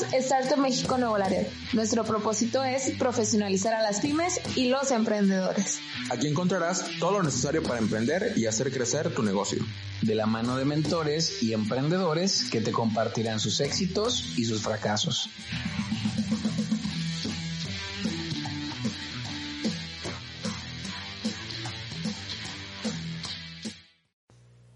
Somos México Nuevo Laredo. Nuestro propósito es profesionalizar a las pymes y los emprendedores. Aquí encontrarás todo lo necesario para emprender y hacer crecer tu negocio. De la mano de mentores y emprendedores que te compartirán sus éxitos y sus fracasos.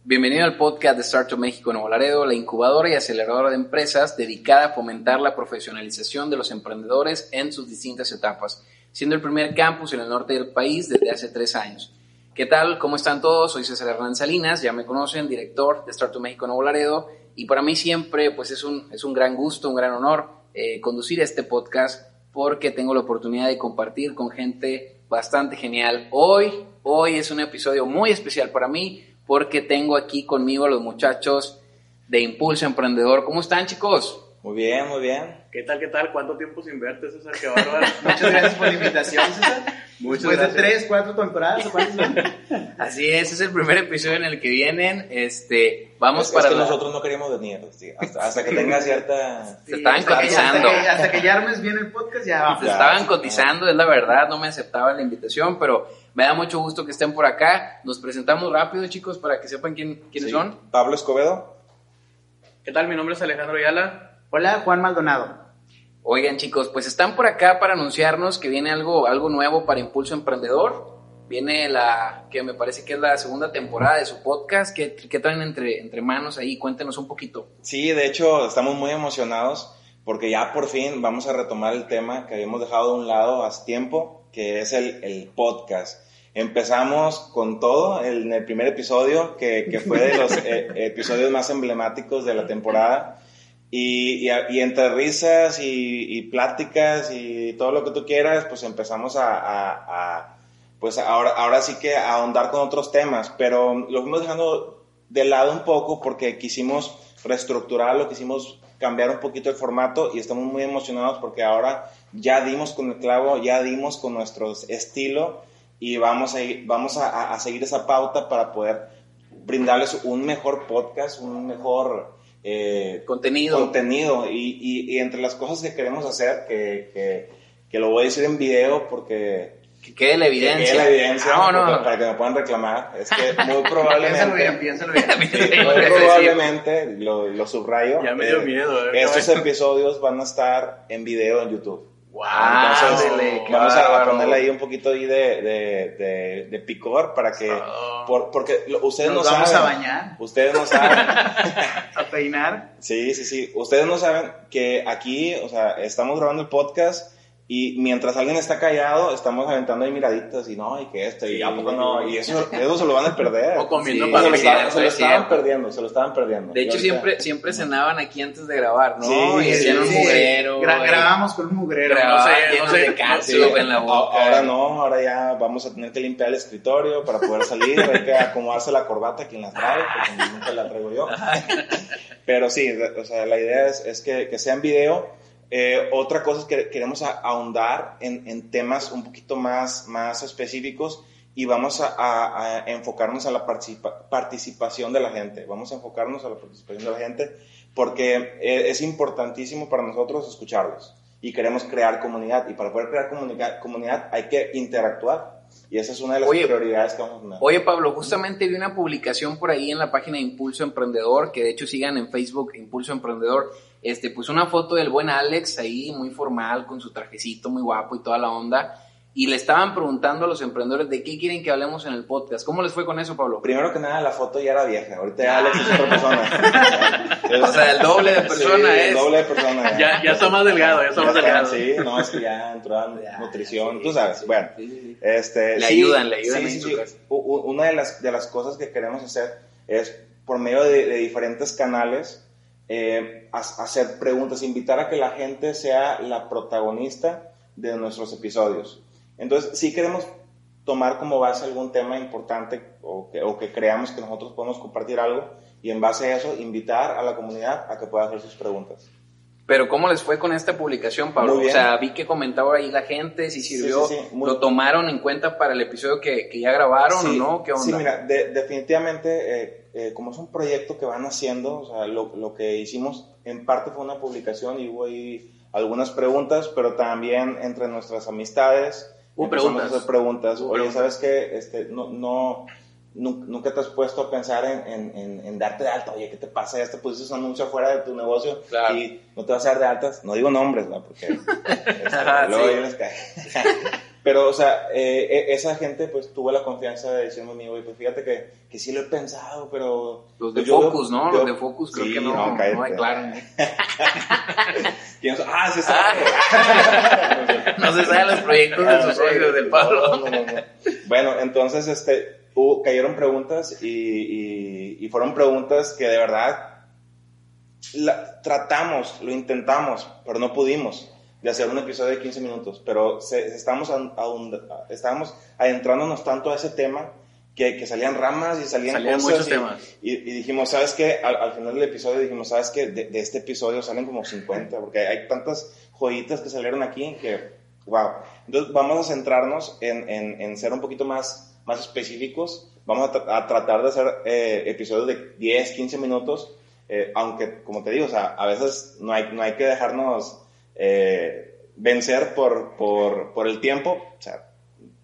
Bienvenido al podcast de Startup México Nuevo Laredo, la incubadora y aceleradora de empresas dedicada a fomentar la profesionalización de los emprendedores en sus distintas etapas, siendo el primer campus en el norte del país desde hace tres años. ¿Qué tal? ¿Cómo están todos? Soy César Hernán Salinas, ya me conocen, director de Startup México Nuevo Laredo, y para mí siempre pues es un, es un gran gusto, un gran honor eh, conducir este podcast porque tengo la oportunidad de compartir con gente bastante genial. Hoy, hoy es un episodio muy especial para mí porque tengo aquí conmigo a los muchachos de Impulso Emprendedor. ¿Cómo están, chicos? Muy bien, muy bien. ¿Qué tal, qué tal? ¿Cuánto tiempo sin verte, César? Qué bárbaro. Muchas gracias por la invitación, César. Muchas Después gracias. de tres, cuatro temporadas, ¿o ¿cuántos son? Así es, es el primer episodio en el que vienen. Este, vamos es, para es que la- nosotros no queríamos venir, sí, hasta, hasta que tenga cierta... Se estaban hasta que- cotizando. Hasta que, hasta que ya armes bien el podcast, ya vamos. Se estaban sí, cotizando, es la verdad, no me aceptaban la invitación, pero me da mucho gusto que estén por acá. Nos presentamos rápido, chicos, para que sepan quién, quiénes Sí. son. Pablo Escobedo. ¿Qué tal? Mi nombre es Alejandro Ayala. Hola, Juan Maldonado. Oigan, chicos, pues están por acá para anunciarnos que viene algo, algo nuevo para Impulso Emprendedor. Viene la, que me parece que es la segunda temporada de su podcast. ¿Qué, qué traen entre, entre manos ahí? Cuéntenos un poquito. Sí, de hecho, estamos muy emocionados porque ya por fin vamos a retomar el tema que habíamos dejado de un lado hace tiempo, que es el, el podcast. Empezamos con todo en el primer episodio, que, que fue de los eh, episodios más emblemáticos de la temporada. Y, y, y entre risas y, y pláticas y todo lo que tú quieras, pues empezamos a, a- a, pues ahora, ahora sí que a ahondar con otros temas, pero lo fuimos dejando de lado un poco porque quisimos reestructurarlo, quisimos cambiar un poquito el formato y estamos muy emocionados porque ahora ya dimos con el clavo, ya dimos con nuestro estilo y vamos a, ir- vamos a, a- seguir esa pauta para poder brindarles un mejor podcast, un mejor eh, Contenido. contenido y, y- y entre las cosas que queremos hacer, que, que, que lo voy a decir en video porque Que quede la que evidencia. quede la evidencia No, no. para, para que me puedan reclamar, es que muy Piénsalo probablemente... bien, piénsalo bien. Muy probablemente, lo, lo subrayo. Ya me dio eh, miedo, eh, Estos episodios van a estar en video en YouTube. Wow, Entonces, qué vamos a- a ponerle ahí un poquito ahí de, de, de, de picor para que. Oh. por- porque lo- ustedes Nos no vamos saben. a bañar, Ustedes no saben. a peinar. Sí, sí, sí. Ustedes no saben que aquí, o sea, estamos grabando el podcast y mientras alguien está callado, estamos aventando ahí miraditas y no, y que esto, y Sí, a poco no, y eso, eso se lo van a perder. O comiendo Sí, se lo, estaban- se lo es estaban perdiendo, se lo estaban perdiendo. De hecho, siempre, siempre cenaban aquí antes de grabar, ¿no? Sí, y hacían un sí, mugrero. Gra- y grabamos con un mugrero. No sé, no sé. de en la boca. Ahora no, ahora ya vamos a tener que limpiar el escritorio para poder salir, hay que acomodarse la corbata quien la trae, porque nunca la traigo yo. Pero sí, o sea, la idea es, es que, que sea en video. Eh, otra cosa es que queremos ahondar en, en temas un poquito más, más específicos y vamos a, a- a enfocarnos a la participa- participación de la gente. Vamos a enfocarnos a la participación de la gente porque eh, es importantísimo para nosotros escucharlos y queremos crear comunidad. Y para poder crear comunica- comunidad hay que interactuar. Y esa es una de las Oye, prioridades que vamos a tener. Oye, Pablo, justamente vi una publicación por ahí en la página de Impulso Emprendedor, que de hecho sigan en Facebook Impulso Emprendedor. Este, pues una foto del buen Alex ahí, muy formal, con su trajecito muy guapo y toda la onda. Y le estaban preguntando a los emprendedores de qué quieren que hablemos en el podcast. ¿Cómo les fue con eso, Pablo? Primero que nada, la foto ya era vieja. Ahorita ya Alex es otra persona. O sea, el doble de persona Sí, es. El doble de persona. Ya, ya está más delgado, ya está más delgado. Sí, no, es que ya entró en nutrición, sí, tú sabes. sí, bueno, sí, sí, sí. este, Le sí, ayudan, le ayudan sí, ahí sí, en su Una de las, de las cosas que queremos hacer es, por medio de, de diferentes canales, eh, ha- hacer preguntas, invitar a que la gente sea la protagonista de nuestros episodios. Entonces, sí queremos tomar como base algún tema importante o que, o que creamos que nosotros podemos compartir algo y en base a eso invitar a la comunidad a que pueda hacer sus preguntas. Pero ¿cómo les fue con esta publicación, Pablo? O sea, vi que comentaba ahí la gente, si sirvió, sí, sí, muy- lo tomaron en cuenta para el episodio que, que ya grabaron o no, ¿qué onda? Sí, mira, de- definitivamente, eh, eh, como es un proyecto que van haciendo, o sea, lo, lo que hicimos en parte fue una publicación y hubo ahí algunas preguntas, pero también entre nuestras amistades. Empezamos preguntas. a hacer preguntas. Oye. ¿sabes qué? Este, no, no, nunca te has puesto a pensar en, en- en- en darte de alta. Oye, ¿qué te pasa? Ya te pusiste un anuncio afuera de tu negocio Claro. y no te vas a dar de altas. No digo nombres, ¿no? Porque este, Ajá, luego sí. les cae. Pero, o sea, eh, e- esa gente pues tuvo la confianza de decirme a mí, oye, pues fíjate que, que sí lo he pensado, pero... Los de pues, yo- Focus, ¿no? yo- Los de Focus creo Sí, que no, no, cállate. hay claro. ¿Quién son? Ah, sí, está. No se saben los proyectos de sus socios del Pablo. No, no, no, no. Bueno, entonces, este, hubo- cayeron preguntas y, y- y fueron preguntas que de verdad la- tratamos, lo intentamos, pero no pudimos de hacer un episodio de 15 minutos, pero se, estábamos, a- adentrándonos tanto a ese tema que, que salían ramas y salían, Salían cosas muchos y, temas. Y, y dijimos, ¿sabes qué? Al, al final del episodio dijimos, ¿sabes qué? De, de este episodio salen como 50, porque hay tantas joyitas que salieron aquí que, wow. Entonces vamos a centrarnos en, en, en ser un poquito más, más específicos. Vamos a, tra- a tratar de hacer eh, episodios de 10, 15 minutos, eh, aunque, como te digo, a veces no hay, no hay que dejarnos eh, vencer por, por, por el tiempo.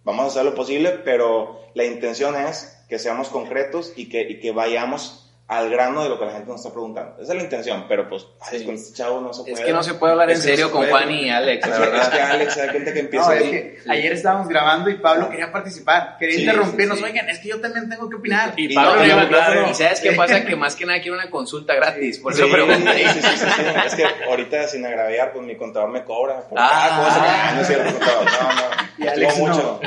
Vamos a hacer lo posible, pero la intención es que seamos concretos y que, y que vayamos al grano de lo que la gente nos está preguntando. Esa es la intención, pero pues ay, Sí. con este chavo no se puede. Es que no se puede hablar en no serio se con. Juan y Alex, la verdad. Es que Alex da cuenta que empieza No, es ahí. que Sí. ayer estábamos grabando y Pablo quería participar, quería Sí, interrumpirnos. sí, sí. Oigan, es que yo también tengo que opinar. Y Y Pablo no, no y iba no, no, sabes qué pasa? Que más que nada quiero una consulta gratis, por eso Sí, pregunta ahí. sí, sí, sí, sí. Es que ahorita sin agraviar, pues mi contador me cobra. Por Ah. cada cosa que- Ah, no es cierto, contador. No, no. Y Alex Estimo no. mucho.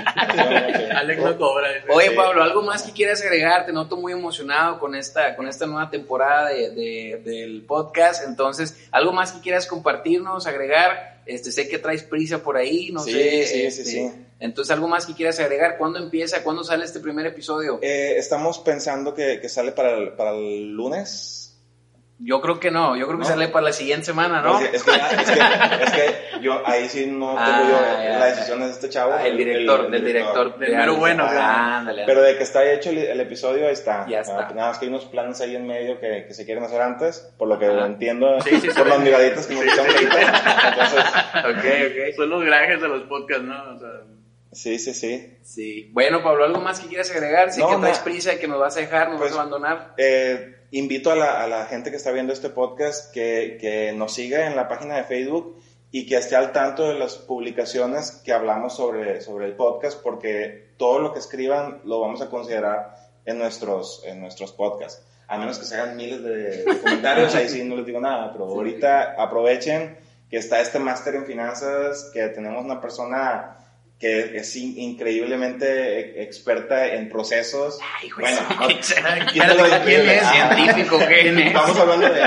Alex no cobra. Oye. Pablo, ¿algo más que quieras agregar? Te noto muy emocionado con esta, con esta nueva temporada de, de- del podcast. Entonces, ¿algo más que quieras compartirnos, agregar? Este, sé que traes prisa por ahí, no Sí, sé. sí, este, sí, sí. Entonces, ¿algo más que quieras agregar? ¿Cuándo empieza? ¿Cuándo sale este primer episodio? Eh, estamos pensando que, que sale para el, para el lunes. Yo creo que no, yo creo que No. sale para la siguiente semana, ¿no? Es que, es que, es que- es que yo ahí sí no tengo Ah, yo ya, la ya. decisión de este chavo. Ah, el director, del director. Del de mero bueno, Ah, ándale, Pero de que está hecho el, el episodio, ahí está. Ya está. Ah, Nada más que hay unos planes ahí en medio que, que se quieren hacer antes, por lo que entiendo, Sí, sí, por sí. las miraditas que nos ahorita. Entonces, ok, ok. Son los grajes de los podcasts, ¿no? O sea, sí, sí, sí. Sí. Bueno, Pablo, ¿algo más que quieras agregar? Sé No, que traes prisa, que nos vas a dejar, nos Pues, vas a abandonar. Eh, invito a la, a la gente que está viendo este podcast que, que nos siga en la página de Facebook y que esté al tanto de las publicaciones que hablamos sobre, sobre el podcast, porque todo lo que escriban lo vamos a considerar en nuestros, en nuestros podcasts. A menos que se hagan miles de, de comentarios, ahí sí no les digo nada, pero ahorita aprovechen que está este máster en finanzas, que tenemos una persona que es in- increíblemente experta en procesos. Ay, güey, bueno, no-. ¿Quién es? Ah. ¿Científico? ¿Quién es? Estamos hablando de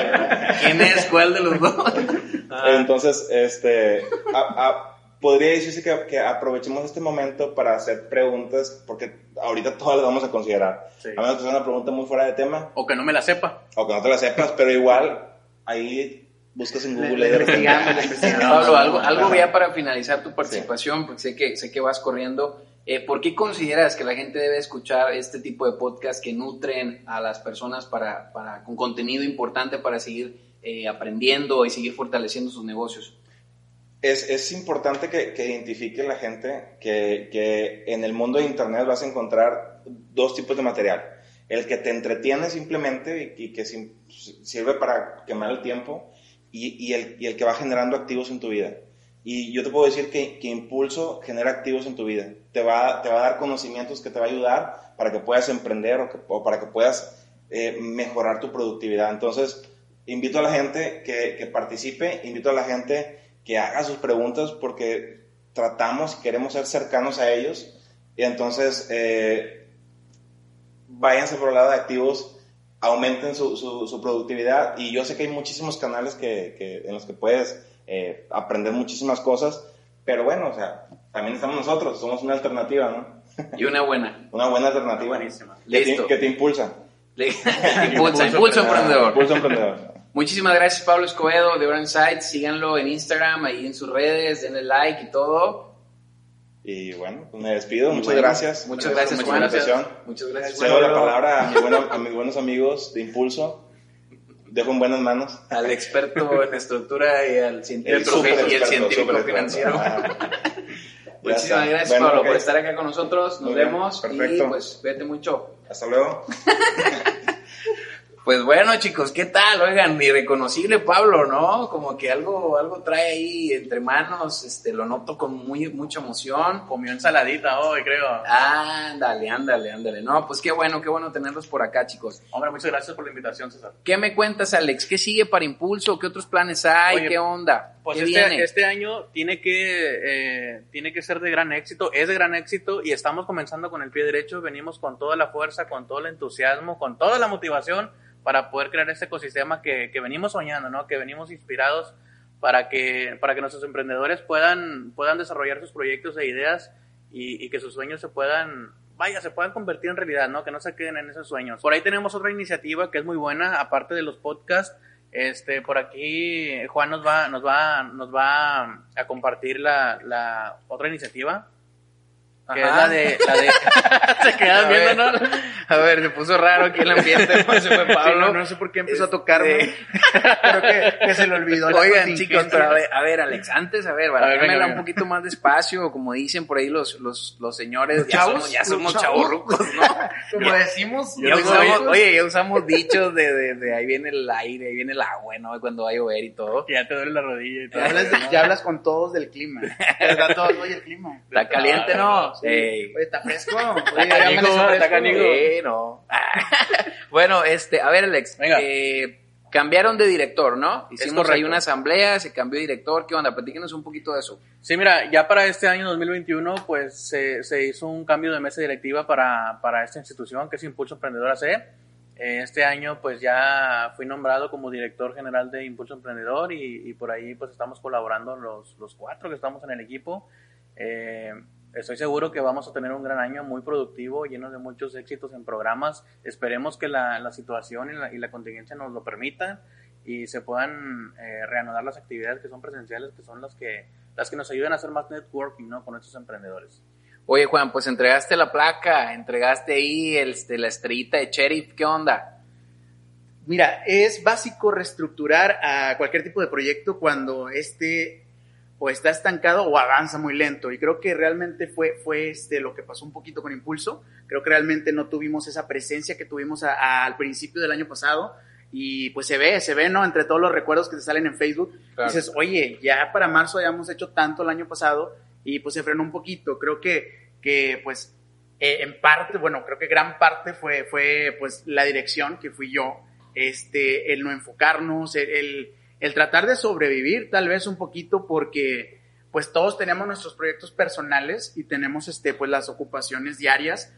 ¿Quién es? ¿Cuál de los dos? Ah. Entonces, este, a- a- podría decirse que, que aprovechemos este momento para hacer preguntas, porque ahorita todas las vamos a considerar. Sí. A menos que sea una pregunta muy fuera de tema, o que no me la sepa. o que no te la sepas, pero igual ahí buscas en Le- Google. le le investigamos. Pablo, algo, algo ya para finalizar tu participación, porque sé que, sé que vas corriendo. Eh, ¿Por qué consideras que la gente debe escuchar este tipo de podcast que nutren a las personas para, para, con contenido importante para seguir eh, aprendiendo y seguir fortaleciendo sus negocios? Es, es importante que, que identifique la gente que, que en el mundo de Internet vas a encontrar dos tipos de material. El que te entretiene simplemente y, y que sim- sirve para quemar el tiempo y, y el, y que va generando activos en tu vida. Y yo te puedo decir que, Impulso genera activos en tu vida. Te va, te va a dar conocimientos que te va a ayudar para que puedas emprender o, para que puedas eh, mejorar tu productividad. Entonces, invito a la gente que, participe, invito a la gente que haga sus preguntas porque tratamos, queremos ser cercanos a ellos y entonces eh, váyanse por el lado de activos aumenten su, su, su productividad. Y yo sé que hay muchísimos canales que, que en los que puedes eh, aprender muchísimas cosas, pero bueno, o sea, también estamos nosotros, somos una alternativa, ¿no? Y una buena. Una buena alternativa. Buenísima. Que te, Listo. que te impulsa. Le- impulsa, impulso emprendedor. Impulso emprendedor. Muchísimas gracias Pablo Escobedo de Orange Sites. Síganlo en Instagram, ahí en sus redes, denle like y todo. Y bueno, pues me despido. Muchas Bueno, gracias. Muchas gracias, por Juan. Muchas gracias, Cedo la palabra a, mi bueno- a mis buenos amigos de Impulso. Dejo en buenas manos. Al experto en estructura y al científico, súper y el científico financiero. Ah. Muchísimas gracias, Bueno, Pablo, ok. por estar acá con nosotros. Nos Muy bien, vemos y perfecto. pues vete mucho. Hasta luego. Pues bueno, chicos, ¿qué tal? Oigan, irreconocible Pablo, ¿no? Como que algo, algo trae ahí entre manos, este, lo noto con muy, mucha emoción. Comió ensaladita hoy, creo. Ándale, ándale, ándale. No, pues qué bueno, qué bueno tenerlos por acá, chicos. Hombre, muchas gracias por la invitación, César. ¿Qué me cuentas, Alex? ¿Qué sigue para Impulso? ¿Qué otros planes hay? Oye, ¿Qué onda? Pues ¿Qué este, viene? este año tiene que, eh, tiene que ser de gran éxito, es de gran éxito y estamos comenzando con el pie derecho, venimos con toda la fuerza, con todo el entusiasmo, con toda la motivación para poder crear este ecosistema que, que venimos soñando, ¿no? que venimos inspirados para que, para que nuestros emprendedores puedan, puedan desarrollar sus proyectos e ideas y, y que sus sueños se puedan, vaya, se puedan convertir en realidad, ¿no? que no se queden en esos sueños. Por ahí tenemos otra iniciativa que es muy buena, aparte de los podcasts, este, por aquí Juan nos va, nos va, nos va a compartir la, la otra iniciativa. Que es Ajá. la de, la de, se quedan A viendo, ver, ¿no? A ver, se puso raro aquí el ambiente. ¿no? Se fue Pablo. Sí, no, no sé por qué empezó a tocarme. Este, Creo que, que se le olvidó. Oigan, chicos, pero a ver, a ver, Alex, antes, a ver, A ver, venga, barájamela venga. un poquito más despacio, como dicen por ahí los, los, los señores. Los ya chavos, somos, ya somos chavos. chavorrucos, ¿no? Como decimos, Ya usamos, oye, ya usamos dichos de, de, de ahí viene el aire, ahí viene el agua, ¿no? Cuando va a llover y todo. Ya te duele la rodilla y todo. ya hablas, de- ya hablas con todos del clima. ¿Verdad? Todos, oye, el clima. Está caliente, ¿no? Sí. Ey. Oye, está fresco. Está Oye, está fresco. no. bueno, este, a ver, Alex. Venga. eh, cambiaron de director, ¿no? Hicimos ahí una asamblea, se cambió de director. ¿Qué onda? Platíquenos un poquito de eso. Sí, mira, ya para este año 2021, pues se, se hizo un cambio de mesa directiva para, para esta institución que es Impulso Emprendedor AC. Eh, Este año, pues ya fui nombrado como director general de Impulso Emprendedor y, y por ahí, pues estamos colaborando los, los cuatro que estamos en el equipo. Eh, estoy seguro que vamos a tener un gran año muy productivo, lleno de muchos éxitos en programas. Esperemos que la, la situación y la, y la contingencia nos lo permitan y se puedan eh, reanudar las actividades que son presenciales, que son las que, las que nos ayudan a hacer más networking ¿no? con estos emprendedores. Oye, Juan, pues entregaste la placa, entregaste ahí el, este, la estrellita de sheriff. ¿Qué onda? Mira, es básico reestructurar a cualquier tipo de proyecto cuando este o está estancado o avanza muy lento. Y creo que realmente fue, fue este, lo que pasó un poquito con Impulso. Creo que realmente no tuvimos esa presencia que tuvimos a- a- al principio del año pasado. Y pues se ve, se ve, ¿no? Entre todos los recuerdos que te salen en Facebook. Claro. Dices, oye, ya para marzo habíamos hecho tanto el año pasado y pues se frenó un poquito. Creo que, que pues eh, en parte, bueno, creo que gran parte fue, fue pues la dirección que fui yo, este, el no enfocarnos, el, el, el tratar de sobrevivir tal vez un poquito porque pues todos tenemos nuestros proyectos personales y tenemos este, pues las ocupaciones diarias.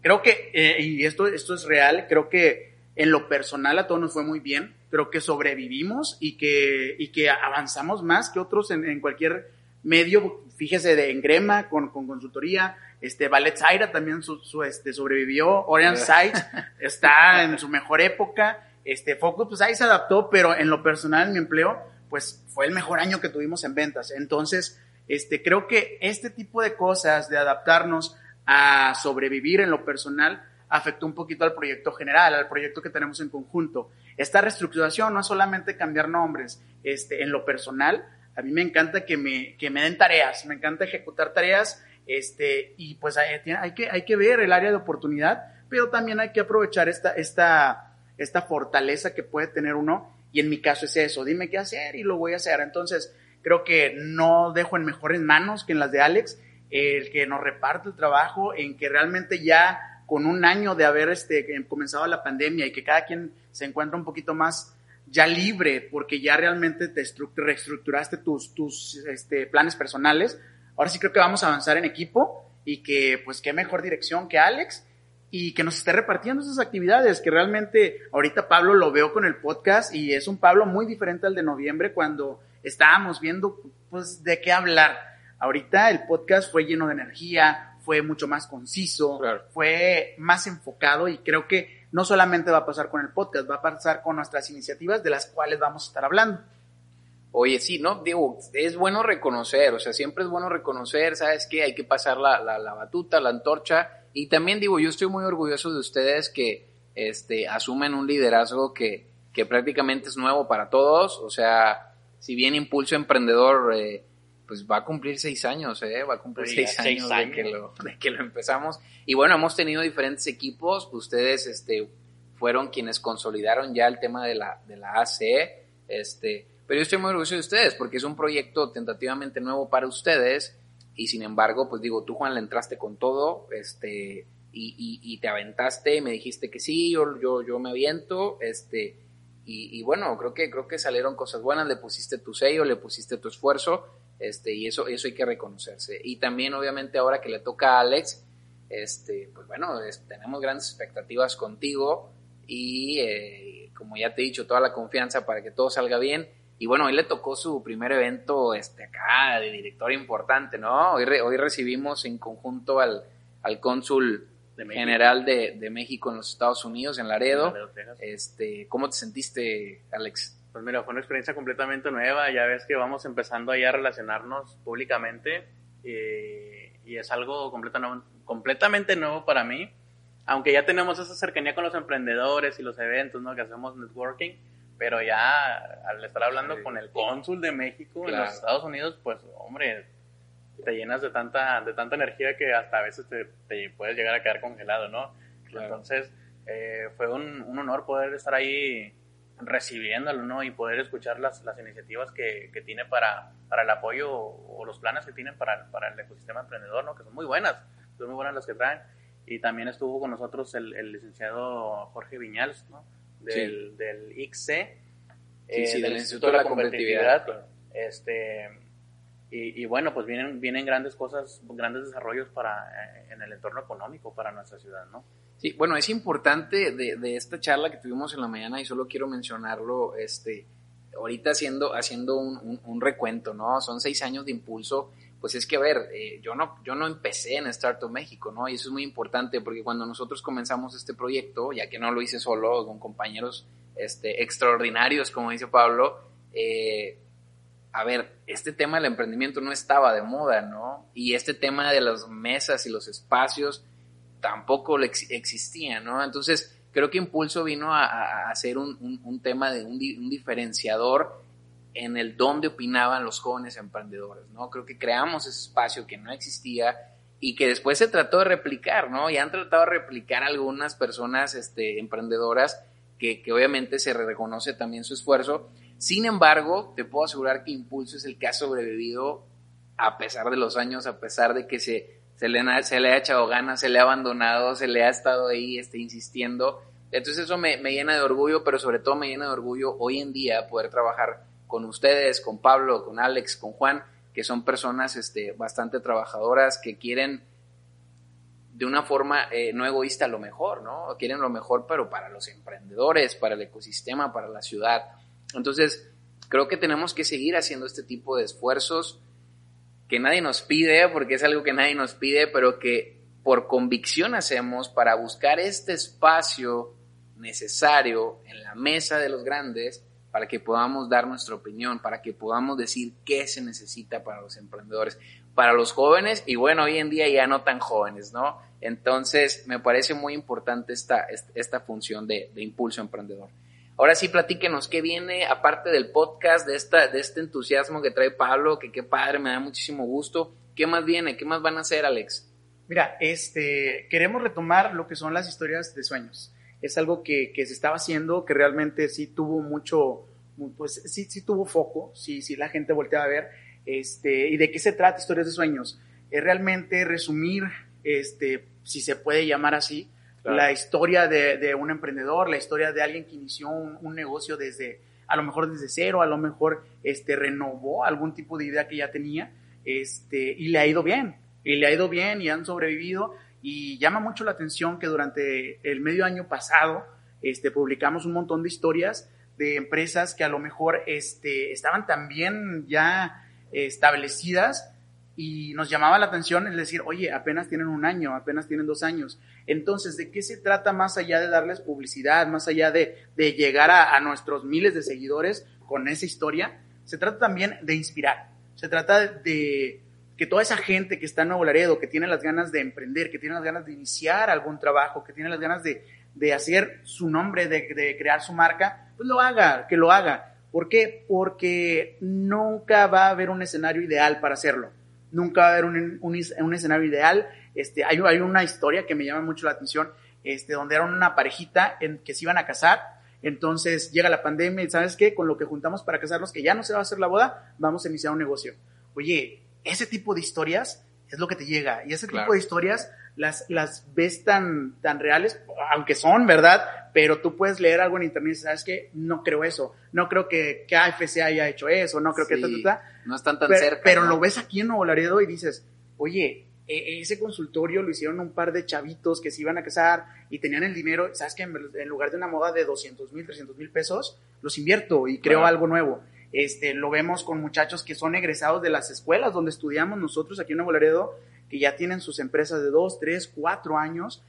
Creo que, eh, y esto, esto es real, creo que en lo personal a todos nos fue muy bien, creo que sobrevivimos y que, y que avanzamos más que otros en, en cualquier medio, fíjese, de Engrema con, con consultoría, este, Ballet Zaira también su, su, este, sobrevivió, Orion Sites está en su mejor época, este, Focus, pues ahí se adaptó, pero en lo personal, en mi empleo, pues fue el mejor año que tuvimos en ventas. Entonces, este, creo que este tipo de cosas, de adaptarnos a sobrevivir en lo personal, afectó un poquito al proyecto general, al proyecto que tenemos en conjunto. Esta reestructuración no es solamente cambiar nombres, este, en lo personal, a mí me encanta que me, que me den tareas, me encanta ejecutar tareas, este, y pues hay, que, hay que ver el área de oportunidad, pero también hay que aprovechar esta, esta, esta fortaleza que puede tener uno, y en mi caso es eso, dime qué hacer y lo voy a hacer. Entonces, creo que no dejo en mejores manos que en las de Alex, el que nos reparte el trabajo, en que realmente ya con un año de haber este, comenzado la pandemia y que cada quien se encuentra un poquito más ya libre, porque ya realmente te estru- reestructuraste tus, tus este, planes personales, ahora sí creo que vamos a avanzar en equipo y que pues qué mejor dirección que Alex y que nos esté repartiendo esas actividades, que realmente ahorita Pablo lo veo con el podcast y es un Pablo muy diferente al de noviembre cuando estábamos viendo pues de qué hablar. Ahorita el podcast fue lleno de energía, fue mucho más conciso, fue más enfocado y creo que no solamente va a pasar con el podcast, va a pasar con nuestras iniciativas de las cuales vamos a estar hablando. Oye, sí, ¿no? Digo, es bueno reconocer, o sea, siempre es bueno reconocer, ¿sabes qué? Hay que pasar la, la, la batuta, la antorcha y también digo, yo estoy muy orgulloso de ustedes que este, asumen un liderazgo que, que prácticamente es nuevo para todos. O sea, si bien Impulso Emprendedor eh, pues va a cumplir seis años, ¿eh? va a cumplir seis, años, De, que lo, de que lo empezamos. Y bueno, hemos tenido diferentes equipos. Ustedes este, fueron quienes consolidaron ya el tema de la, de la ACE. Este, pero yo estoy muy orgulloso de ustedes porque es un proyecto tentativamente nuevo para ustedes y sin embargo, pues digo, tú Juan le entraste con todo, este, y, y, te aventaste y me dijiste que sí, yo, yo, yo me aviento, este, y, y, bueno, creo que, creo que salieron cosas buenas, le pusiste tu sello, le pusiste tu esfuerzo, este, y eso, eso hay que reconocerse. Y también, obviamente, ahora que le toca a Alex, este, pues bueno, tenemos grandes expectativas contigo y eh, como ya te he dicho, toda la confianza para que todo salga bien y bueno, hoy le tocó su primer evento este, acá de director importante, ¿no? Hoy, hoy recibimos en conjunto al, al cónsul general de, de, México en los Estados Unidos, en Laredo. este, ¿Cómo te sentiste, Alex? Pues mira, fue una experiencia completamente nueva. Ya ves que vamos empezando ahí a relacionarnos públicamente eh, y es algo completamente nuevo para mí. Aunque ya tenemos esa cercanía con los emprendedores y los eventos, ¿no? Que hacemos networking pero ya al estar hablando con el cónsul de México en los Estados Unidos, pues hombre, te llenas de tanta, de tanta energía que hasta a veces te, puedes llegar a quedar congelado, ¿no? Entonces, eh, fue un, un, honor poder estar ahí recibiéndolo, ¿no? Y poder escuchar las, las iniciativas que, que, tiene para, para el apoyo o, los planes que tienen para, para, el ecosistema emprendedor, ¿no? Que son muy buenas, son muy buenas las que traen. Y también estuvo con nosotros el, el licenciado Jorge Viñals, ¿no? Del, del ICC, eh, del, Instituto de la, Competitividad. Este, y, y, bueno, pues vienen, vienen grandes cosas, grandes desarrollos para, eh, en el entorno económico para nuestra ciudad, ¿no? Sí, bueno, es importante de, de, esta charla que tuvimos en la mañana y solo quiero mencionarlo, este, ahorita haciendo, haciendo un, un, recuento, ¿no? Son seis años de impulso pues es que, a ver, eh, yo, no, yo no empecé en Startup México, ¿no? Y eso es muy importante porque cuando nosotros comenzamos este proyecto, ya que no lo hice solo, con compañeros este, extraordinarios, como dice Pablo, eh, a ver, este tema del emprendimiento no estaba de moda, ¿no? Y este tema de las mesas y los espacios tampoco existía, ¿no? Entonces, creo que Impulso vino a, a ser un, un, tema de un diferenciador en el dónde opinaban los jóvenes emprendedores, ¿no? Creo que creamos ese espacio que no existía y que después se trató de replicar, ¿no? Y han tratado de replicar algunas personas este, emprendedoras que, que obviamente se reconoce también su esfuerzo. Sin embargo, te puedo asegurar que Impulso es el que ha sobrevivido a pesar de los años, a pesar de que se, se, le, se le ha echado ganas, se le ha abandonado, se le ha estado ahí este, insistiendo. Entonces eso me, me llena de orgullo, pero sobre todo me llena de orgullo hoy en día poder trabajar con ustedes, con Pablo, con Alex, con Juan, que son personas este, bastante trabajadoras, que quieren de una forma eh, no egoísta lo mejor, ¿no? Quieren lo mejor, pero para los emprendedores, para el ecosistema, para la ciudad. Entonces, creo que tenemos que seguir haciendo este tipo de esfuerzos que nadie nos pide, porque es algo que nadie nos pide, pero que por convicción hacemos para buscar este espacio necesario en la mesa de los grandes para que podamos dar nuestra opinión, para que podamos decir qué se necesita para los emprendedores, para los jóvenes y bueno, hoy en día ya no tan jóvenes, ¿no? Entonces, me parece muy importante esta, esta función de, impulso emprendedor. Ahora sí, platíquenos qué viene, aparte del podcast, de, esta, de este entusiasmo que trae Pablo, que qué padre, me da muchísimo gusto. ¿Qué más viene? ¿Qué más van a hacer, Alex? Mira, este, queremos retomar lo que son las historias de sueños es algo que, que, se estaba haciendo, que realmente sí tuvo mucho, pues sí, sí tuvo foco, sí, sí la gente volteaba a ver, este, y de qué se trata Historias de Sueños. Es realmente resumir, este, si se puede llamar así, la historia de, de, un emprendedor, la historia de alguien que inició un, un, negocio desde, a lo mejor desde cero, a lo mejor, este, renovó algún tipo de idea que ya tenía, este, y le ha ido bien, y le ha ido bien y han sobrevivido Y llama mucho la atención que durante el medio año pasado este, publicamos un montón de historias de empresas que a lo mejor este, estaban también ya establecidas y nos llamaba la atención el decir, oye, apenas tienen un año, apenas tienen dos años. Entonces, ¿de qué se trata más allá de darles publicidad, más allá de, de llegar a, nuestros miles de seguidores con esa historia? Se trata también de inspirar. Se trata de que toda esa gente que está en Nuevo Laredo, que tiene las ganas de emprender, que tiene las ganas de iniciar algún trabajo, que tiene las ganas de, de hacer su nombre, de, de crear su marca, pues lo haga, que lo haga. ¿Por qué? Porque nunca va a haber un escenario ideal para hacerlo. Nunca va a haber un, un, escenario ideal. Este, hay, hay, una historia que me llama mucho la atención, este, donde era una parejita en, que se iban a casar. Entonces llega la pandemia y ¿sabes qué? Con lo que juntamos para casarnos, que ya no se va a hacer la boda, vamos a iniciar un negocio. Oye, ese tipo de historias es lo que te llega. Y ese claro. tipo de historias las, las ves tan, tan reales, aunque son, ¿verdad? Pero tú puedes leer algo en internet y sabes que no creo eso, no creo que, AFC haya hecho eso, no creo sí, que... Ta, ta, ta. No están tan pero, cerca. Pero ¿no? lo ves aquí en Nuevo Laredo y dices, oye, ese consultorio lo hicieron un par de chavitos que se iban a casar y tenían el dinero, sabes que en lugar de una moda de 200 mil, 300 mil pesos, los invierto y creo claro. algo nuevo. Este, lo vemos con muchachos que son egresados de las escuelas donde estudiamos nosotros aquí en Nuevo Laredo, que ya tienen sus empresas de dos, tres, cuatro años.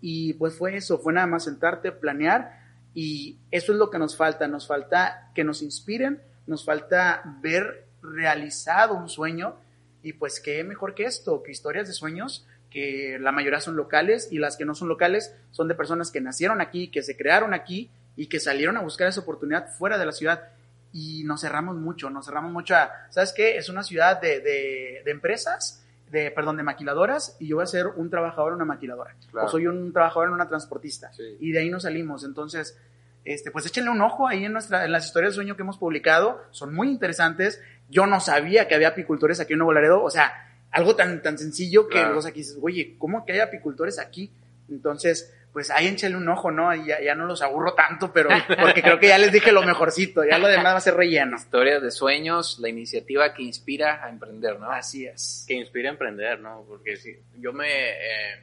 Y pues fue eso, fue nada más sentarte, planear. Y eso es lo que nos falta. Nos falta que nos inspiren, nos falta ver realizado un sueño. Y pues qué mejor que esto, que historias de sueños, que la mayoría son locales y las que no son locales son de personas que nacieron aquí, que se crearon aquí y que salieron a buscar esa oportunidad fuera de la ciudad y nos cerramos mucho, nos cerramos mucho a, ¿sabes qué? Es una ciudad de, de, de, empresas, de, perdón, de maquiladoras, y yo voy a ser un trabajador en una maquiladora, claro. o soy un trabajador en una transportista, sí. y de ahí nos salimos, entonces, este, pues échenle un ojo ahí en, nuestra, en las historias de sueño que hemos publicado, son muy interesantes, yo no sabía que había apicultores aquí en Nuevo Laredo, o sea, algo tan, tan sencillo que claro. los aquí dices, oye, ¿cómo que hay apicultores aquí? Entonces, pues ahí échale un ojo, ¿no? Y ya, ya, no los aburro tanto, pero porque creo que ya les dije lo mejorcito, ya lo demás va a ser relleno. Historias de sueños, la iniciativa que inspira a emprender, ¿no? Así es. Que inspira a emprender, ¿no? Porque si yo me... Eh,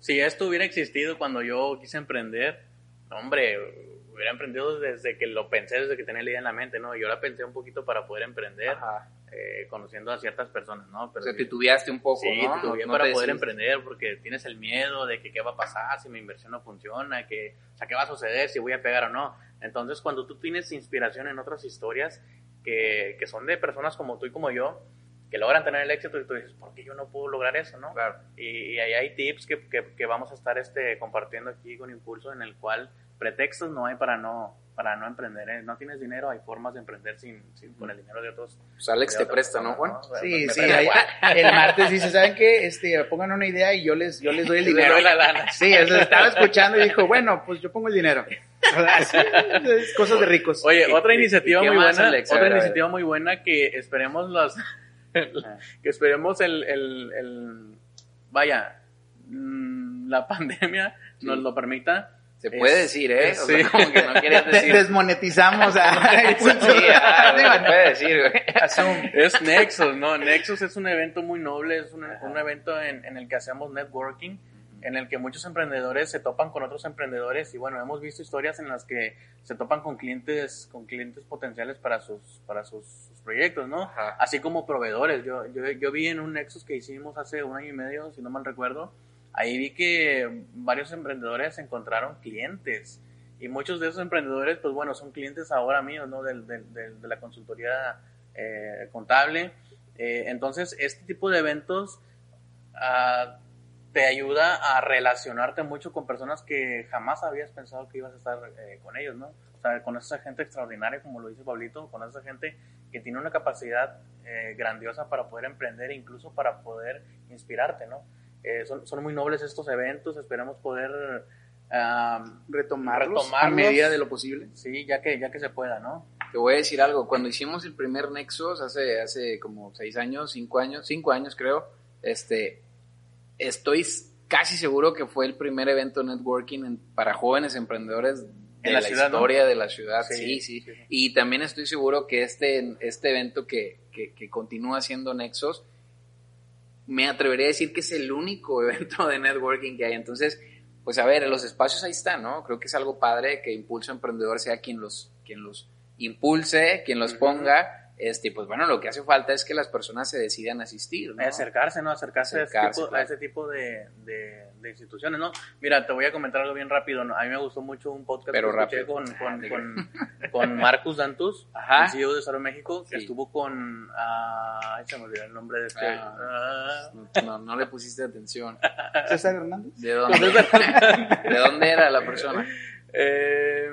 si esto hubiera existido cuando yo quise emprender, hombre, hubiera emprendido desde que lo pensé, desde que tenía la idea en la mente, ¿no? Yo la pensé un poquito para poder emprender. Eh, conociendo a ciertas personas, ¿no? Pero o sea, titubeaste un poco, sí, ¿no? titubeé no, para poder decís. emprender porque tienes el miedo de que qué va a pasar si mi inversión no funciona, que, o sea, qué va a suceder si voy a pegar o no. Entonces, cuando tú tienes inspiración en otras historias que, que son de personas como tú y como yo, que logran tener el éxito y tú dices, ¿por qué yo no puedo lograr eso, no? Claro. Y, y ahí hay tips que, que, que, vamos a estar este, compartiendo aquí con Impulso en el cual pretextos no hay para no para no emprender. ¿eh? No tienes dinero, hay formas de emprender sin, sin con el dinero de otros. Pues Alex te presta, persona, ¿no, Juan? ¿no? Sí, sí. Ahí, el martes dice, ¿saben qué? Este, pongan una idea y yo les, yo les doy el dinero. doy la lana. Sí, eso, estaba escuchando y dijo, bueno, pues yo pongo el dinero. Sí, cosas de ricos. Oye, otra iniciativa muy buena, Alex? otra iniciativa muy buena que esperemos los, que esperemos el, el, el vaya, mm, la pandemia sí. nos lo permita se puede es, decir, ¿eh? O sí. como que no quieres decir. Desmonetizamos a... sí, ah, se puede decir, güey. Es Nexus, ¿no? Nexus es un evento muy noble, es un, un evento en, en, el que hacemos networking, en el que muchos emprendedores se topan con otros emprendedores y bueno, hemos visto historias en las que se topan con clientes, con clientes potenciales para sus, para sus, sus proyectos, ¿no? Ajá. Así como proveedores. Yo, yo, yo vi en un Nexus que hicimos hace un año y medio, si no mal recuerdo, ahí vi que varios emprendedores encontraron clientes y muchos de esos emprendedores, pues bueno, son clientes ahora míos, ¿no? De, de, de, la consultoría eh, contable. Eh, entonces, este tipo de eventos uh, te ayuda a relacionarte mucho con personas que jamás habías pensado que ibas a estar eh, con ellos, ¿no? O sea, con esa gente extraordinaria, como lo dice Pablito, con esa gente que tiene una capacidad eh, grandiosa para poder emprender, incluso para poder inspirarte, ¿no? Eh, son, son, muy nobles estos eventos, esperamos poder uh, retomarlos, retomarlos, a medida de lo posible. Sí, ya que, ya que se pueda, ¿no? Te voy a decir algo, cuando hicimos el primer Nexus, hace, hace como seis años, cinco años, cinco años creo, este, estoy casi seguro que fue el primer evento networking en, para jóvenes emprendedores de la, la ciudad, historia ¿no? de la ciudad, sí sí, sí sí, Y también estoy seguro que este, este evento que, que, que continúa siendo Nexus me atrevería a decir que es el único evento de networking que hay. Entonces, pues a ver, los espacios ahí están, ¿no? Creo que es algo padre que Impulso Emprendedor sea quien los, quien los impulse, quien los ponga este, pues bueno, lo que hace falta es que las personas se decidan asistir, ¿no? Acercarse, ¿no? Acercarse, a, ese tipo, de, de, instituciones, ¿no? Mira, te voy a comentar algo bien rápido, ¿no? A mí me gustó mucho un podcast Pero que escuché con, con, con, con, Marcus Dantus, Ajá. el CEO de Salud México, que estuvo con... Ah, ay, se me olvidó el nombre de este... Ah, ah. no, no le pusiste atención. ¿César Hernández? ¿De dónde, ¿De dónde era la persona? Eh,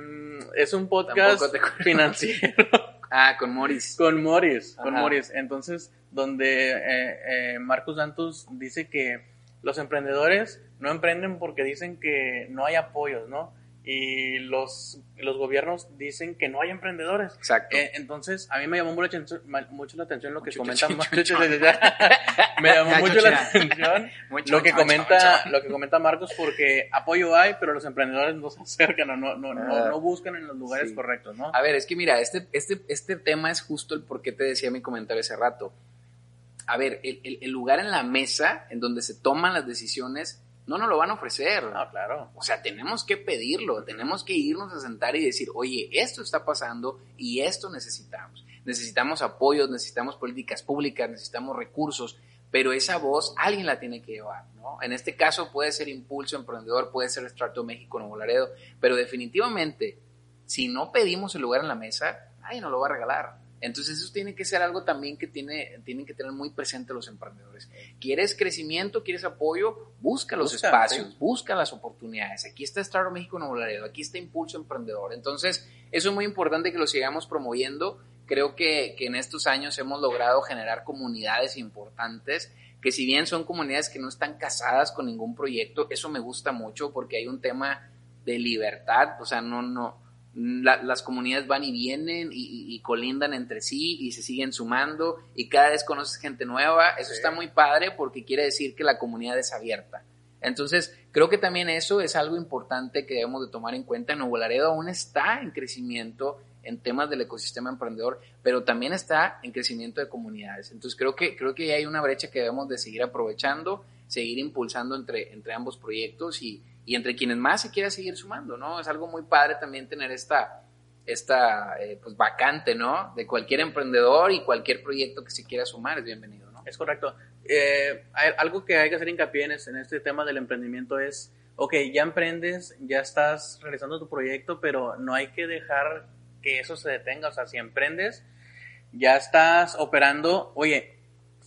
es un podcast financiero. Ah, con Morris. Con Morris, con Morris. Entonces, donde eh, eh, Marcus Santos dice que los emprendedores no emprenden porque dicen que no hay apoyos, ¿no? Y los, los gobiernos dicen que no hay emprendedores. Exacto. Eh, entonces, a mí me llamó mucho, la atención lo que comenta me llamó mucho la atención lo que comenta lo que comenta Marcos porque apoyo hay, pero los emprendedores no se acercan o no, no, no, ah, no buscan en los lugares correctos, ¿no? A ver, es que mira, este, este, este tema es justo el por qué te decía mi comentario hace rato. A ver, el, el, el lugar en la mesa en donde se toman las decisiones no nos lo van a ofrecer. Ah, claro. O sea, tenemos que pedirlo, tenemos que irnos a sentar y decir, oye, esto está pasando y esto necesitamos. Necesitamos apoyos, necesitamos políticas públicas, necesitamos recursos, pero esa voz alguien la tiene que llevar, ¿no? En este caso puede ser Impulso Emprendedor, puede ser Extracto México, Nuevo Laredo, pero definitivamente, si no pedimos el lugar en la mesa, nadie nos lo va a regalar. Entonces eso tiene que ser algo también que tiene, tienen que tener muy presente los emprendedores. ¿Quieres crecimiento? ¿Quieres apoyo? Busca los espacios, busca las oportunidades. Aquí está Startup México Nuevo Laredo, aquí está Impulso Emprendedor. Entonces eso es muy importante que lo sigamos promoviendo. Creo que, que en estos años hemos logrado generar comunidades importantes que si bien son comunidades que no están casadas con ningún proyecto, eso me gusta mucho porque hay un tema de libertad, o sea, no, no, las comunidades van y vienen y, colindan entre sí y se siguen sumando y cada vez conoces gente nueva. Eso está muy padre porque quiere decir que la comunidad es abierta. Entonces, creo que también eso es algo importante que debemos de tomar en cuenta. Nuevo Laredo aún está en crecimiento en temas del ecosistema emprendedor, pero también está en crecimiento de comunidades. Entonces, creo que, creo que hay una brecha que debemos de seguir aprovechando, seguir impulsando entre, entre ambos proyectos y, y entre quienes más se quiera seguir sumando, ¿no? Es algo muy padre también tener esta, esta eh, pues, vacante, ¿no? De cualquier emprendedor y cualquier proyecto que se quiera sumar es bienvenido, ¿no? Es correcto. Eh, algo que hay que hacer hincapié en, en este tema del emprendimiento es, ok, ya emprendes, ya estás realizando tu proyecto, pero no hay que dejar que eso se detenga, o sea, si emprendes, ya estás operando, oye,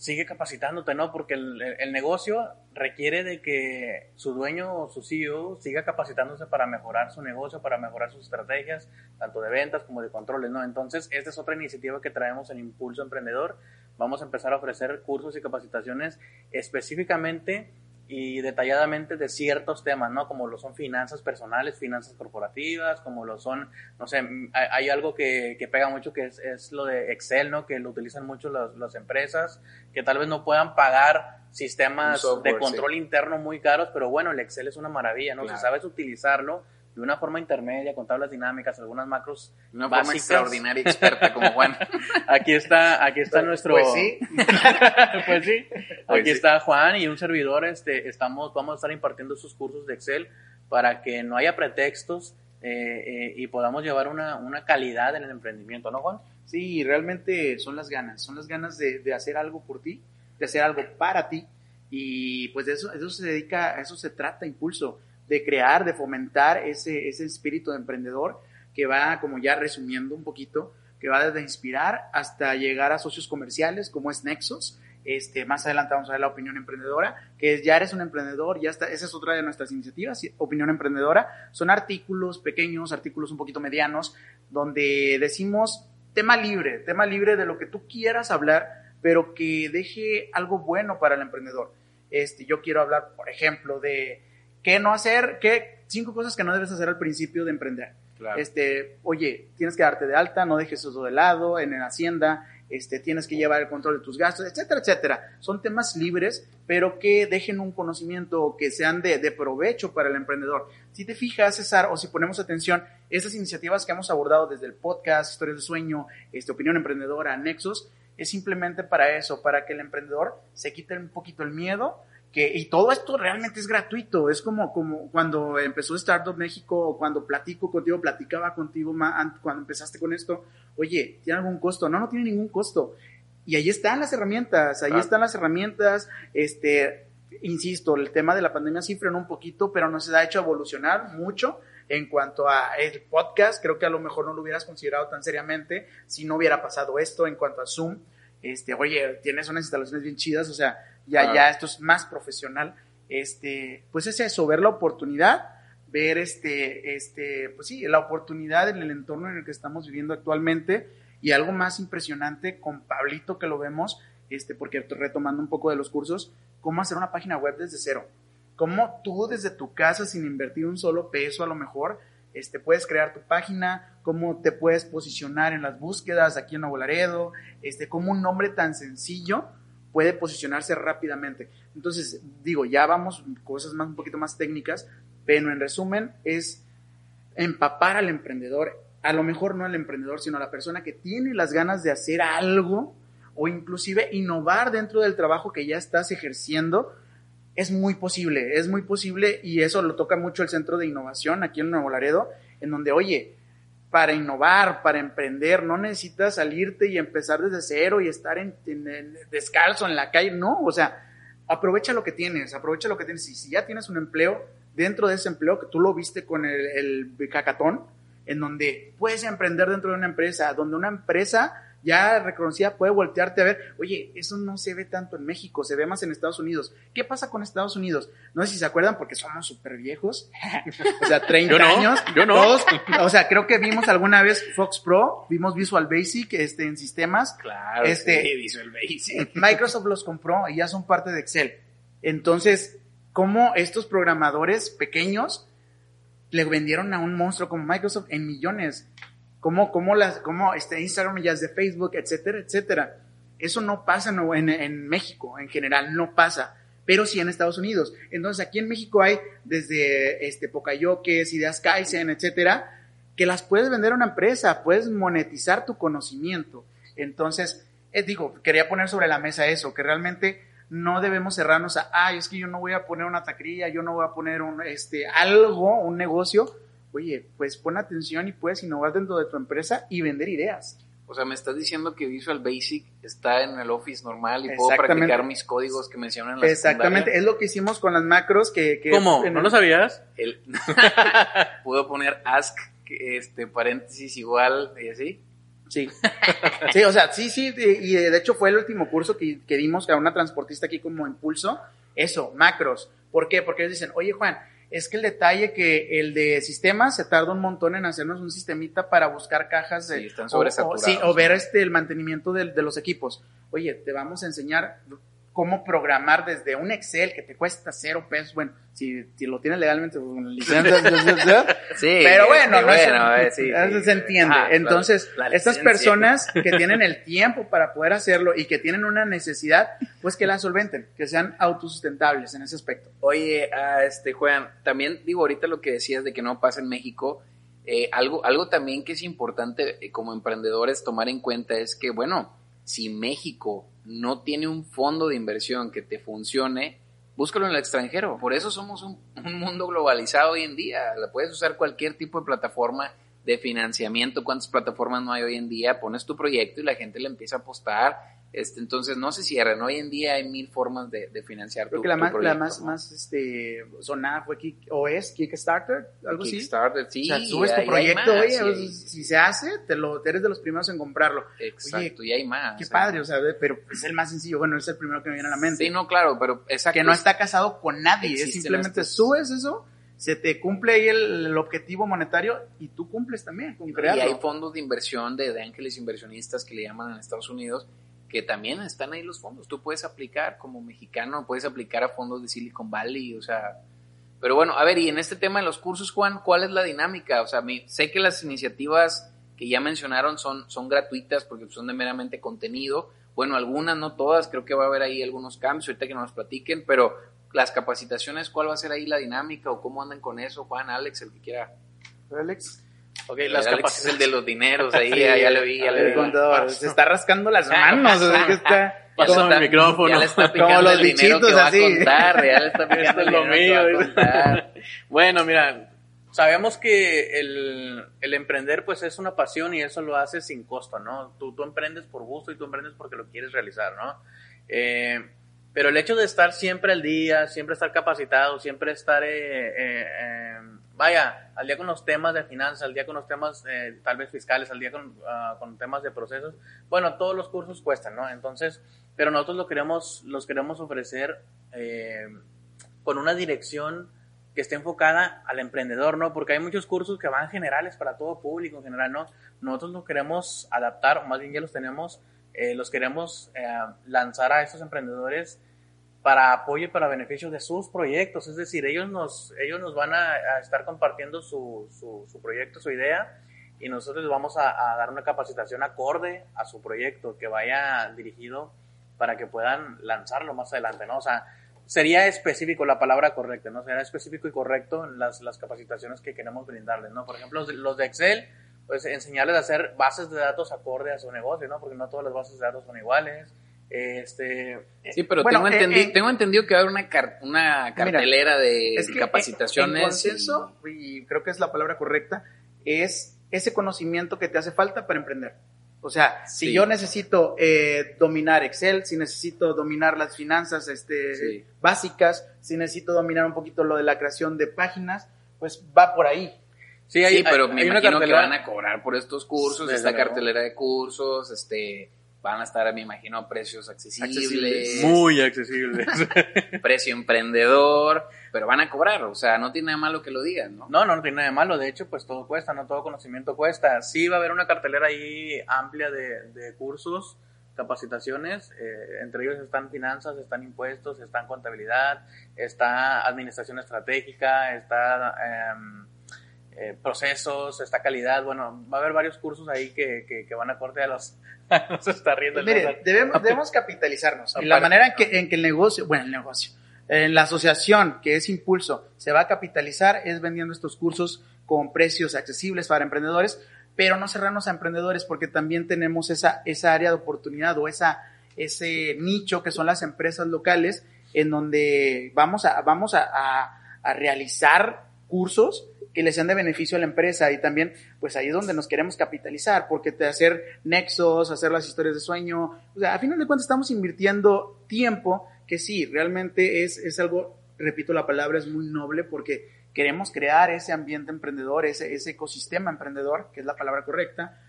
sigue capacitándote, ¿no? Porque el, negocio requiere de que su dueño o su CEO siga capacitándose para mejorar su negocio, para mejorar sus estrategias, tanto de ventas como de controles, ¿no? Entonces, esta es otra iniciativa que traemos en Impulso Emprendedor. Vamos a empezar a ofrecer cursos y capacitaciones específicamente y detalladamente de ciertos temas, ¿no? Como lo son finanzas personales, finanzas corporativas, como lo son, no sé, hay, algo que, que, pega mucho que es, es, lo de Excel, ¿no? Que lo utilizan mucho las, las empresas, que tal vez no puedan pagar sistemas de control interno muy caros, pero bueno, el Excel es una maravilla, ¿no? Si sabes utilizarlo, de una forma intermedia, con tablas dinámicas, algunas macros una forma extraordinaria experta como Juan. aquí está, aquí está pues, nuestro. Pues sí. pues sí. Pues aquí está Juan y un servidor. Este, estamos, vamos a estar impartiendo sus cursos de Excel para que no haya pretextos eh, eh, y podamos llevar una, una, calidad en el emprendimiento, ¿no, Juan? Sí, realmente son las ganas, son las ganas de, de hacer algo por ti, de hacer algo para ti y pues de eso, eso se dedica, a eso se trata Impulso de crear, de fomentar ese, ese espíritu de emprendedor que va, como ya resumiendo un poquito, que va desde inspirar hasta llegar a socios comerciales como es Nexos. Este, más adelante vamos a ver la opinión emprendedora, que ya eres un emprendedor, ya está, esa es otra de nuestras iniciativas, opinión emprendedora. Son artículos pequeños, artículos un poquito medianos, donde decimos tema libre, tema libre de lo que tú quieras hablar, pero que deje algo bueno para el emprendedor. Este, yo quiero hablar, por ejemplo, de qué no hacer, qué cinco cosas que no debes hacer al principio de emprender. Este, oye, tienes que darte de alta, no dejes eso de lado, en la hacienda, este, tienes que llevar el control de tus gastos, etcétera, etcétera. Son temas libres, pero que dejen un conocimiento que sean de, de provecho para el emprendedor. Si te fijas, César, o si ponemos atención, estas iniciativas que hemos abordado desde el podcast, Historias de Sueño, este, Opinión Emprendedora, Nexus, es simplemente para eso, para que el emprendedor se quite un poquito el miedo, que, y todo esto realmente es gratuito, es como, como cuando empezó Startup México, o cuando platico contigo, platicaba contigo cuando empezaste con esto, oye, ¿tiene algún costo? No, no tiene ningún costo. Y ahí están las herramientas, ahí están las herramientas, este, insisto, el tema de la pandemia sí frenó un poquito, pero nos ha hecho evolucionar mucho en cuanto a el podcast, creo que a lo mejor no lo hubieras considerado tan seriamente si no hubiera pasado esto en cuanto a Zoom, este, oye, tienes unas instalaciones bien chidas, o sea, ya, ya esto es más profesional, este, pues es eso, ver la oportunidad, ver este, este, pues sí, la oportunidad en el entorno en el que estamos viviendo actualmente. Y algo más impresionante con Pablito que lo vemos, este, porque retomando un poco de los cursos, cómo hacer una página web desde cero, cómo tú desde tu casa sin invertir un solo peso a lo mejor, este, puedes crear tu página, cómo te puedes posicionar en las búsquedas aquí en Nuevo Laredo, este, cómo un nombre tan sencillo puede posicionarse rápidamente. Entonces, digo, ya vamos cosas más un poquito más técnicas, pero en resumen es empapar al emprendedor, a lo mejor no al emprendedor, sino a la persona que tiene las ganas de hacer algo o inclusive innovar dentro del trabajo que ya estás ejerciendo, es muy posible, es muy posible y eso lo toca mucho el Centro de Innovación aquí en Nuevo Laredo, en donde, oye, para innovar, para emprender, no necesitas salirte y empezar desde cero y estar en, descalzo en la calle, no, o sea, aprovecha lo que tienes, aprovecha lo que tienes. Y si ya tienes un empleo, dentro de ese empleo que tú lo viste con el, el cacatón, en donde puedes emprender dentro de una empresa, donde una empresa ya reconocida puede voltearte a ver, oye, eso no se ve tanto en México, se ve más en Estados Unidos. ¿Qué pasa con Estados Unidos? No sé si se acuerdan porque somos súper viejos, o sea, 30 años. Yo no. o sea, creo que vimos alguna vez Fox Pro, vimos Visual Basic este, en sistemas. Claro, este, sí, Visual Basic. Microsoft los compró y ya son parte de Excel. Entonces, ¿cómo estos programadores pequeños le vendieron a un monstruo como Microsoft en millones? Cómo, cómo, las, cómo este Instagram ya es de Facebook, etcétera, etcétera. Eso no pasa en, en, México, en general, no pasa, pero sí en Estados Unidos. Entonces aquí en México hay desde este, Pocayoques, Ideas Kaizen, etcétera, que las puedes vender a una empresa, puedes monetizar tu conocimiento. Entonces, eh, digo, quería poner sobre la mesa eso, que realmente no debemos cerrarnos a, ay, es que yo no voy a poner una taquería, yo no voy a poner un, este, algo, un negocio, oye, pues pon atención y puedes innovar dentro de tu empresa y vender ideas. O sea, me estás diciendo que Visual Basic está en el Office normal y puedo practicar mis códigos que mencionan en la Exactamente, es lo que hicimos con las macros que... que ¿Cómo? ¿No lo sabías? puedo poner ask, este, paréntesis igual y así. Sí. sí, o sea, sí, sí, y de hecho fue el último curso que, que dimos a una transportista aquí como impulso. Eso, macros. ¿Por qué? Porque ellos dicen, oye Juan, es que el detalle que el de sistemas se tarda un montón en hacernos un sistemita para buscar cajas de, sí, están sobresaturados. O, sí, o ver este, el mantenimiento de, de los equipos. Oye, te vamos a enseñar cómo programar desde un Excel que te cuesta cero pesos, bueno, si, si lo tienes legalmente pues, con licencia, sí, pero bueno, no se, se entiende. Entonces, estas personas que tienen el tiempo para poder hacerlo y que tienen una necesidad, pues que la solventen, que sean autosustentables en ese aspecto. Oye, este Juan, también digo ahorita lo que decías de que no pasa en México, eh, algo, algo también que es importante eh, como emprendedores tomar en cuenta es que, bueno, si México no tiene un fondo de inversión que te funcione, búscalo en el extranjero. Por eso somos un, mundo globalizado hoy en día. La puedes usar cualquier tipo de plataforma de financiamiento. ¿Cuántas plataformas no hay hoy en día? Pones tu proyecto y la gente le empieza a apostar este, entonces no se cierran. Hoy en día hay mil formas de, de financiar. Creo que la más, la más, más este, sonada fue Kick, o es Kickstarter, algo así. Kickstarter, sí. O sea, subes tu proyecto, oye, si se hace, te lo, eres de los primeros en comprarlo. Exacto, y hay más. Qué padre, o sea, pero es el más sencillo. Bueno, es el primero que me viene a la mente. Sí, no, claro, pero exacto. Que no está casado con nadie, es simplemente subes eso se te cumple ahí el, objetivo monetario y tú cumples también con crearlo. Y hay fondos de inversión de, de, ángeles inversionistas que le llaman en Estados Unidos que también están ahí los fondos. Tú puedes aplicar como mexicano, puedes aplicar a fondos de Silicon Valley, o sea, pero bueno, a ver, y en este tema de los cursos, Juan, ¿cuál es la dinámica? O sea, sé que las iniciativas que ya mencionaron son, son gratuitas porque son de meramente contenido. Bueno, algunas, no todas, creo que va a haber ahí algunos cambios, ahorita que nos platiquen, pero las capacitaciones, ¿cuál va a ser ahí la dinámica o cómo andan con eso? Juan, Alex, el que quiera. Alex. Ok, Las las Alex es el de los dineros, ahí ya, ya lo vi, ya ver, vi. contador, se está rascando las manos. o sea, que está- le el micrófono. Ya le está Como picando los el bichitos que va así. a contar, ya le está picando Esto es el lo dinero que va a mío. Bueno, mira, sabemos que el, el emprender pues es una pasión y eso lo haces sin costo, ¿no? Tú, tú emprendes por gusto y tú emprendes porque lo quieres realizar, ¿no? Eh, pero el hecho de estar siempre al día, siempre estar capacitado, siempre estar, eh, eh, eh, vaya, al día con los temas de finanzas, al día con los temas eh, tal vez fiscales, al día con, ah, con temas de procesos, bueno, todos los cursos cuestan, ¿no? Entonces, pero nosotros lo queremos, los queremos ofrecer eh, con una dirección que esté enfocada al emprendedor, ¿no? Porque hay muchos cursos que van generales para todo público en general, ¿no? Nosotros los queremos adaptar, o más bien ya los tenemos, eh, los queremos eh, lanzar a estos emprendedores para apoyo y para beneficio de sus proyectos, es decir, ellos nos, ellos nos van a, a estar compartiendo su, su, su proyecto, su idea, y nosotros vamos a, a dar una capacitación acorde a su proyecto, que vaya dirigido para que puedan lanzarlo más adelante, ¿no? O sea, sería específico la palabra correcta, ¿no? Será específico y correcto las, las capacitaciones que queremos brindarles, ¿no? Por ejemplo, los de Excel, pues enseñarles a hacer bases de datos acorde a su negocio, ¿no? Porque no todas las bases de datos son iguales. Este, Sí, pero Bueno, tengo, eh, entendido, eh, tengo entendido que va a haber una, car- una cartelera de Es que, eh, capacitaciones. En consenso, y creo que es la palabra correcta, es ese conocimiento que te hace falta para emprender. O sea, si yo necesito eh, dominar Excel, si necesito dominar las finanzas este, Sí. básicas, si necesito dominar un poquito lo de la creación de páginas, pues va por ahí. sí, sí, pero hay- me hay imagino que van a cobrar por estos cursos, Desde esta luego. cartelera de cursos, este, van a estar, me imagino, a precios accesibles, Accesibles. muy accesibles. precio emprendedor, pero van a cobrar, o sea, no tiene nada malo que lo digan, ¿no? No, no, no tiene nada de malo. De hecho, pues todo cuesta, no todo conocimiento cuesta. Sí va a haber una cartelera ahí amplia de, de cursos, capacitaciones. eh, entre ellos están finanzas, están impuestos, están contabilidad, está administración estratégica, está em, eh, procesos, está calidad. Bueno, va a haber varios cursos ahí que, que, que van a corte a los... no se está riendo Mire, debemos, debemos capitalizarnos. Y la manera en que, en que el negocio, bueno, el negocio, en la asociación que es Impulso se va a capitalizar es vendiendo estos cursos con precios accesibles para emprendedores, pero no cerrarnos a emprendedores porque también tenemos esa, esa área de oportunidad o esa, ese nicho que son las empresas locales en donde vamos a, vamos a, a- a realizar cursos que les sean de beneficio a la empresa y también pues ahí es donde nos queremos capitalizar porque hacer nexos, hacer las historias de sueño, o sea, a final de cuentas estamos invirtiendo tiempo que sí, realmente es, es algo, repito la palabra, es muy noble porque queremos crear ese ambiente emprendedor, ese, ese ecosistema emprendedor, que es la palabra correcta,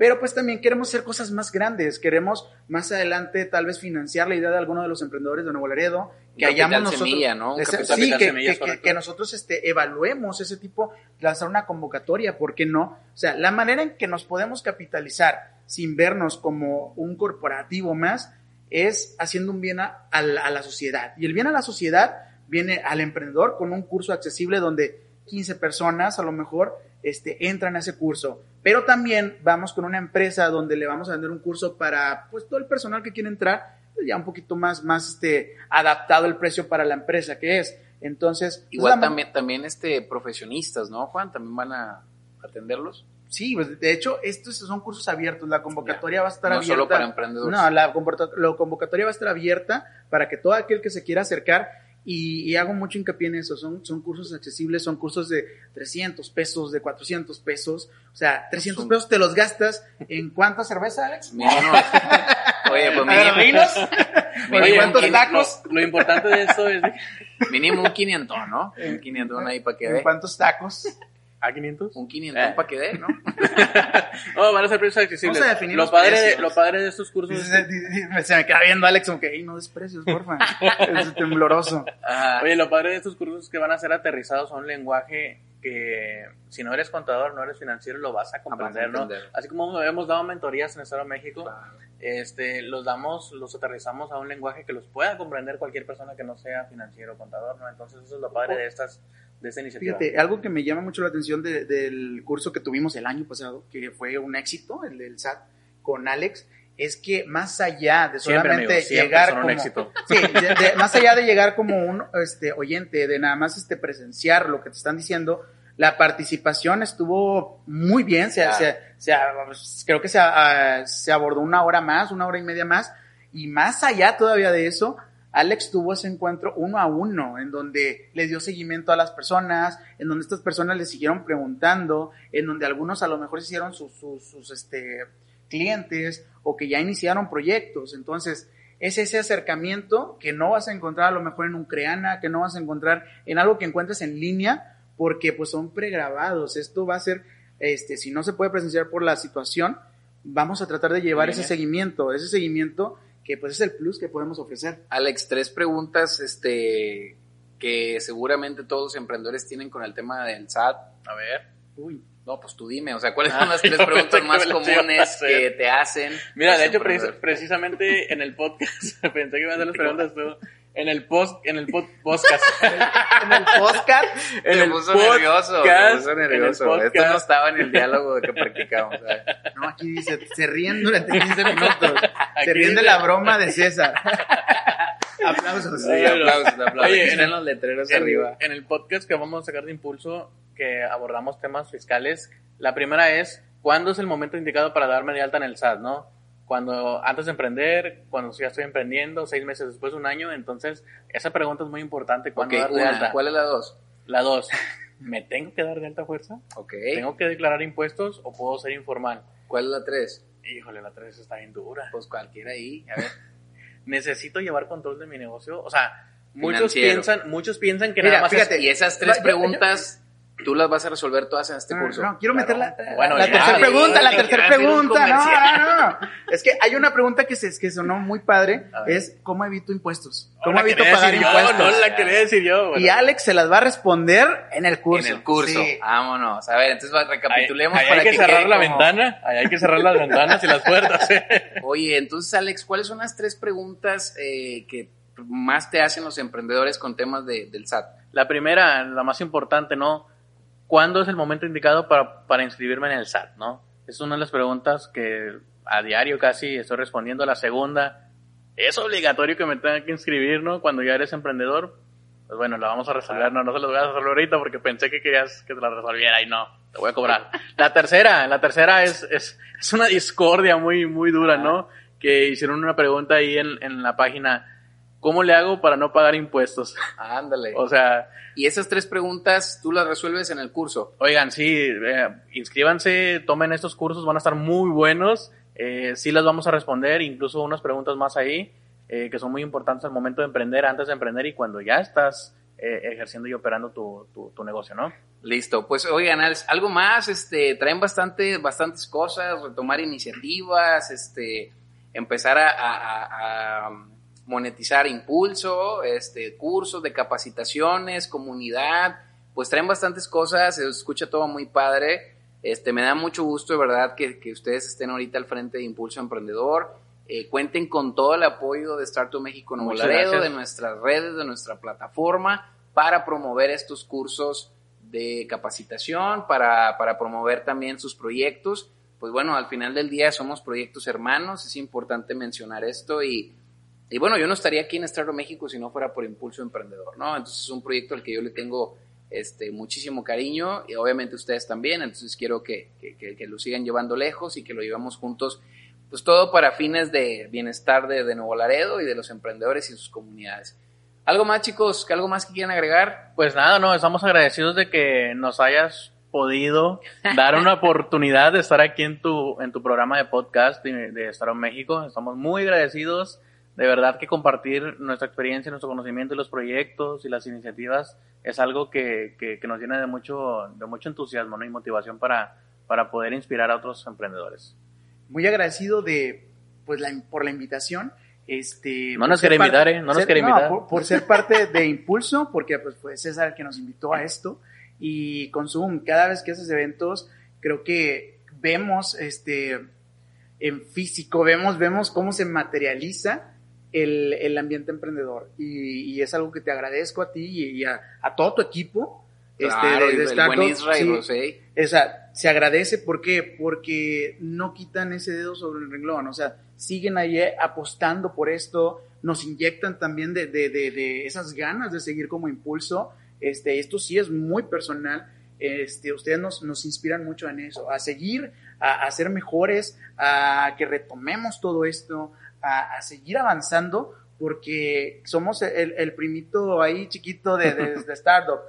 pero pues también queremos hacer cosas más grandes, queremos más adelante tal vez financiar la idea de alguno de los emprendedores de Nuevo Laredo, que hayamos nosotros, semilla, ¿no? Un Ese- capital- sí, que, semilla, que- que- correcto. que nosotros este, evaluemos ese tipo, lanzar una convocatoria, ¿por qué no? O sea, la manera en que nos podemos capitalizar sin vernos como un corporativo más es haciendo un bien a, a la, a la sociedad. Y el bien a la sociedad viene al emprendedor con un curso accesible donde 15 personas a lo mejor este, entran a ese curso. Pero también vamos con una empresa donde le vamos a vender un curso para pues todo el personal que quiere entrar, pues, ya un poquito más, más este, adaptado el precio para la empresa que es. Entonces, pues, Igual también, también este, profesionistas, ¿no, Juan? ¿También van a atenderlos? Sí, pues, de hecho, estos son cursos abiertos. La convocatoria va a estar No abierta. solo para emprendedores. No, la, la convocatoria va a estar abierta para que todo aquel que se quiera acercar, y, y hago mucho hincapié en eso, son, son cursos accesibles, son cursos de 300 pesos, de 400 pesos. O sea, 300 Son- pesos te los gastas en cuánta cerveza, Alex? Mínimo. Oye, pues mínimo, ¿cuántos tacos? Lo, lo importante de esto es... mínimo un 500, ¿no? Un 500 ahí para que ¿En dé. ¿Cuántos tacos? ¿A 500? Un 500 Eh. para que dé, ¿no? No, van a ser precios accesibles. Vamos a definir lo los padre, de, precios. lo padre de estos cursos Se me queda viendo Alex como que, "Ey, no des precios, porfa. es tembloroso. Ajá. Oye, lo padre de estos cursos es que van a ser aterrizados a un lenguaje que si no eres contador, no eres financiero, lo vas a comprender, ¿no? Así como hemos dado mentorías en el Estado de México, este, los damos, los aterrizamos a un lenguaje que los pueda comprender cualquier persona que no sea financiero o contador, ¿no? Entonces eso es lo padre de estas, de esta iniciativa? Fíjate, algo que me llama mucho la atención de- del curso que tuvimos el año pasado, que fue un éxito, el del SAT, con Alex, es que más allá de solamente siempre llegar son un éxito. Sí, de- de- más allá de llegar como un este, oyente, de nada más este, presenciar lo que te están diciendo, la participación estuvo muy bien, se, Ah. se- se- creo que se, ah, se abordó una hora más, una hora y media más, y más allá todavía de eso, Alex tuvo ese encuentro uno a uno, en donde le dio seguimiento a las personas, en donde estas personas le siguieron preguntando, en donde algunos a lo mejor hicieron sus, sus, sus, este, clientes o que ya iniciaron proyectos. Entonces, es ese acercamiento que no vas a encontrar a lo mejor en un Creana, que no vas a encontrar en algo que encuentres en línea, porque pues son pregrabados. Esto va a ser, este, si no se puede presenciar por la situación, vamos a tratar de llevar ese Bien. seguimiento, ese seguimiento que pues es el plus que podemos ofrecer. Alex, tres preguntas este, que seguramente todos los emprendedores tienen con el tema del SAT. A ver. Uy. No, pues tú dime, o sea, ¿cuáles son las tres preguntas que más comunes que te hacen? Mira, de hecho, precisamente en el podcast, pensé que iban a hacer las preguntas tú. En el post, en el pod- podcast. En el podcast, en el puso nervioso, me puso en el nervioso. Esto no estaba en el diálogo que practicamos. ¿sabes? no, aquí dice, se ríen durante 15 minutos. Se ríen de la broma de César. Aplausos. Sí, aplausos, aplausos. Oye, en el- los letreros en, arriba. en el podcast que vamos a sacar de impulso, que abordamos temas fiscales, la primera es, ¿cuándo es el momento indicado para darme de alta en el SAT, no? Cuando, antes de emprender, cuando ya estoy emprendiendo, seis meses después, un año, entonces, esa pregunta es muy importante, ¿cuándo dar de una. alta? ¿Cuál es la dos? La dos, ¿me tengo que dar de alta fuerza? Ok. ¿Tengo que declarar impuestos o puedo ser informal? ¿Cuál es la tres? Híjole, la tres está bien dura. Pues cualquiera ahí. A ver. Necesito llevar control de mi negocio, o sea, muchos Financiero. piensan, muchos piensan que Mira, nada más es- fíjate, Y esas Va, tres yo- preguntas, tú las vas a resolver todas en este No, curso. no, quiero Claro. meter la, Bueno, la ya, tercera pregunta, la tercera pregunta. No, no, no. Es que hay una pregunta que, se, que sonó muy padre, es ¿cómo evito impuestos? ¿Cómo evito pagar yo, impuestos? no la quería decir yo. Y bueno. Alex se las va a responder en el curso. En el curso. Sí. Vámonos. A ver, entonces va- Ahí- recapitulemos ahí para hay que, cerrar la como- ventana, ahí hay que cerrar las ventanas y las puertas. ¿eh? Oye, entonces Alex, ¿cuáles son las tres preguntas eh, que más te hacen los emprendedores con temas de- del SAT? La primera, la más importante, ¿no? ¿Cuándo es el momento indicado para, para inscribirme en el SAT, no? Es una de las preguntas que a diario casi estoy respondiendo. La segunda, ¿es obligatorio que me tenga que inscribir, no? Cuando ya eres emprendedor. Pues bueno, la vamos a resolver, no, no se lo voy a resolver ahorita porque pensé que querías que te la resolviera y no, te voy a cobrar. La tercera, la tercera es, es, es una discordia muy, muy dura, ¿no? Que hicieron una pregunta ahí en, en la página, ¿cómo le hago para no pagar impuestos? Ándale. O sea, Y esas tres preguntas tú las resuelves en el curso. Oigan, sí, eh, inscríbanse, tomen estos cursos, van a estar muy buenos. Eh, sí las vamos a responder, incluso unas preguntas más ahí, eh, que son muy importantes al momento de emprender, antes de emprender y cuando ya estás eh, ejerciendo y operando tu, tu, negocio, ¿no? Listo, pues oigan, algo más, este, traen bastante, bastantes cosas, retomar iniciativas, este, empezar a, a- a monetizar impulso, este, cursos de capacitaciones, comunidad, pues traen bastantes cosas, se escucha todo muy padre, este, me da mucho gusto de verdad que, que ustedes estén ahorita al frente de Impulso Emprendedor, eh, cuenten con todo el apoyo de Startup México Nuevo Laredo, de nuestras redes, de nuestra plataforma, para promover estos cursos de capacitación, para, para promover también sus proyectos. Pues bueno, al final del día somos proyectos hermanos, es importante mencionar esto y, y bueno, yo no estaría aquí en Startup México si no fuera por Impulso Emprendedor, ¿no? Entonces es un proyecto al que yo le tengo este, muchísimo cariño y obviamente ustedes también, entonces quiero que, que, que- que lo sigan llevando lejos y que lo llevamos juntos, pues todo para fines de bienestar de, de Nuevo Laredo y de los emprendedores y sus comunidades. ¿Algo más chicos? ¿Algo más que quieran agregar? Pues nada, no, estamos agradecidos de que nos hayas podido dar una oportunidad de estar aquí en tu, en tu programa de podcast de, de Startup México. Estamos muy agradecidos. De verdad que compartir nuestra experiencia, nuestro conocimiento y los proyectos y las iniciativas es algo que, que, que nos llena de mucho, de mucho entusiasmo ¿no? y motivación para, para poder inspirar a otros emprendedores. Muy agradecido de, pues, la, por la invitación. Este, No por nos ser quiere parte- invitar, ¿eh? No nos ser- quiere invitar. por, por ser parte de Impulso, porque pues fue César el que nos invitó a esto. Y con Zoom, cada vez que haces eventos, creo que vemos este en físico, vemos, vemos cómo se materializa el, el ambiente emprendedor. Y, y es algo que te agradezco a ti y, y a, a todo tu equipo, Claro, este, de, de el Startup, buen Isra y sí. Rosey. Esa, se agradece, ¿por qué? Porque no quitan ese dedo sobre el renglón, o sea, siguen ahí eh, apostando por esto, nos inyectan también de, de, de, de esas ganas de seguir como impulso, este, esto sí es muy personal, este, ustedes nos, nos inspiran mucho en eso, a seguir, a, a ser mejores, a que retomemos todo esto, a, a seguir avanzando, porque somos el, el primito ahí chiquito de, de, de Startup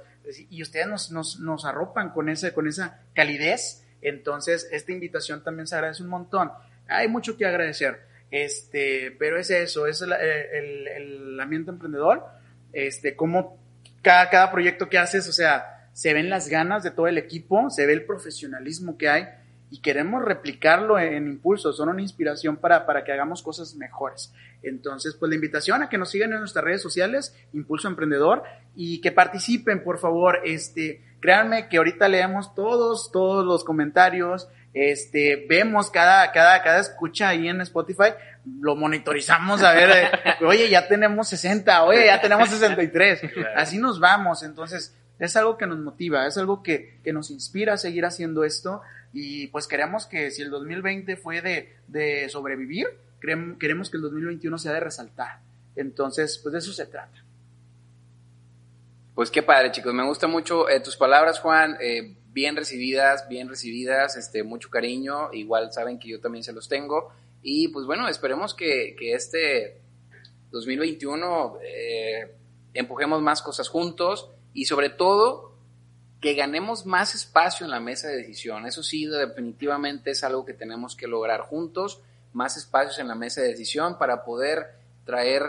y ustedes nos, nos, nos arropan con, ese, con esa calidez. Entonces, esta invitación también se agradece un montón. Hay mucho que agradecer, este, pero es eso, es el, el, el ambiente emprendedor, este, como cada, cada proyecto que haces, o sea, se ven las ganas de todo el equipo, se ve el profesionalismo que hay y queremos replicarlo en, Impulso, son una inspiración para, para que hagamos cosas mejores. Entonces, pues la invitación a que nos sigan en nuestras redes sociales, Impulso Emprendedor, y que participen, por favor. Este, créanme que ahorita leemos todos, todos los comentarios, este, vemos cada, cada, cada escucha ahí en Spotify, lo monitorizamos a ver, eh, oye, ya tenemos 60, oye, ya tenemos 63. Así nos vamos. Entonces, es algo que nos motiva, es algo que, que nos inspira a seguir haciendo esto. Y pues queremos que si el 2020 fue de, de sobrevivir, queremos que el 2021 sea de resaltar. Entonces, pues de eso se trata. Pues qué padre, chicos. Me gustan mucho eh, tus palabras, Juan. Eh, bien recibidas, bien recibidas, este, mucho cariño. Igual saben que yo también se los tengo. Y pues bueno, esperemos que, que este 2021 eh, empujemos más cosas juntos y sobre todo que ganemos más espacio en la mesa de decisión. Eso sí, definitivamente es algo que tenemos que lograr juntos, más espacios en la mesa de decisión para poder traer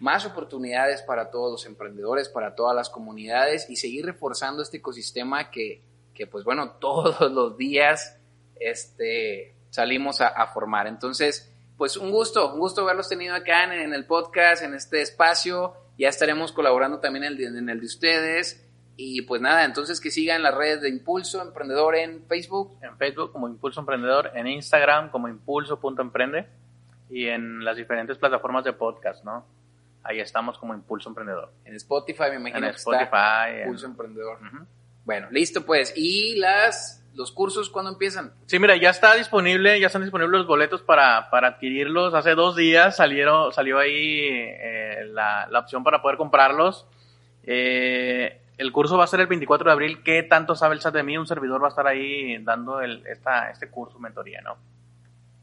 más oportunidades para todos los emprendedores, para todas las comunidades y seguir reforzando este ecosistema que, que pues bueno, todos los días este, salimos a, formar. Entonces, pues un gusto, un gusto haberlos tenido acá en, en el podcast, en este espacio. Ya estaremos colaborando también en el, en el de ustedes. Y pues nada, entonces que sigan las redes de Impulso Emprendedor en Facebook. En Facebook como Impulso Emprendedor, en Instagram como impulso.emprende y en las diferentes plataformas de podcast, ¿no? Ahí estamos como Impulso Emprendedor. En Spotify me imagino en que Spotify, está en... Impulso Emprendedor. Uh -huh. Bueno, listo pues. ¿Y las los cursos cuándo empiezan? Sí, mira, ya está disponible, ya están disponibles los boletos para, para adquirirlos. Hace dos días salieron, salió ahí eh, la, la, opción para poder comprarlos. Eh, el curso va a ser el 24 de abril. ¿Qué tanto sabe el chat de mí? Un servidor va a estar ahí dando el, esta, este curso, mentoría, ¿no?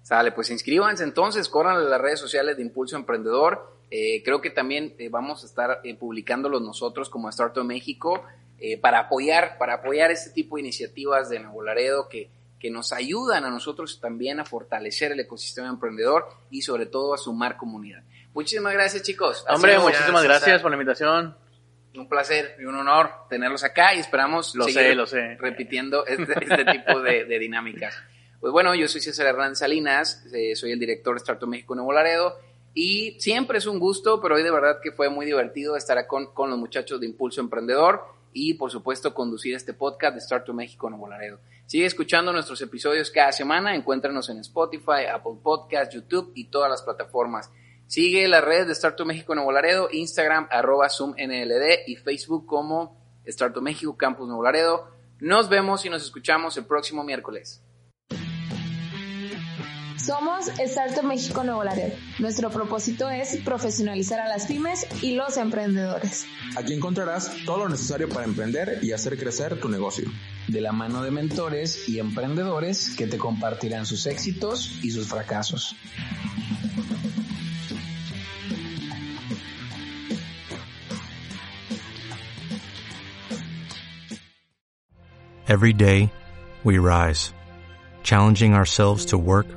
Sale, pues inscríbanse entonces, corran a las redes sociales de Impulso Emprendedor. Eh, creo que también eh, vamos a estar eh, publicándolos nosotros como Startup México eh, para apoyar, para apoyar este tipo de iniciativas de Nuevo Laredo que, que nos ayudan a nosotros también a fortalecer el ecosistema emprendedor y sobre todo a sumar comunidad. Muchísimas gracias chicos. Hombre, muchísimas gracias, por la invitación. Un placer y un honor tenerlos acá y esperamos lo seguir sé, lo sé. repitiendo este, este tipo de, de dinámicas. Pues bueno, yo soy César Hernández Salinas, eh, soy el director de Startup México Nuevo Laredo y siempre es un gusto, pero hoy de verdad que fue muy divertido estar con, con los muchachos de Impulso Emprendedor y por supuesto conducir este podcast de Startup México Nuevo Laredo. Sigue escuchando nuestros episodios cada semana, encuéntranos en Spotify, Apple Podcast, YouTube y todas las plataformas. Sigue las redes de Startup México Nuevo Laredo, Instagram arroba ZoomNLD y Facebook como Startup México Campus Nuevo Laredo. Nos vemos y nos escuchamos el próximo miércoles. Somos Startup México Nuevo Laredo. Nuestro propósito es profesionalizar a las pymes y los emprendedores. Aquí encontrarás todo lo necesario para emprender y hacer crecer tu negocio. De la mano de mentores y emprendedores que te compartirán sus éxitos y sus fracasos. Every day, we rise, challenging ourselves to work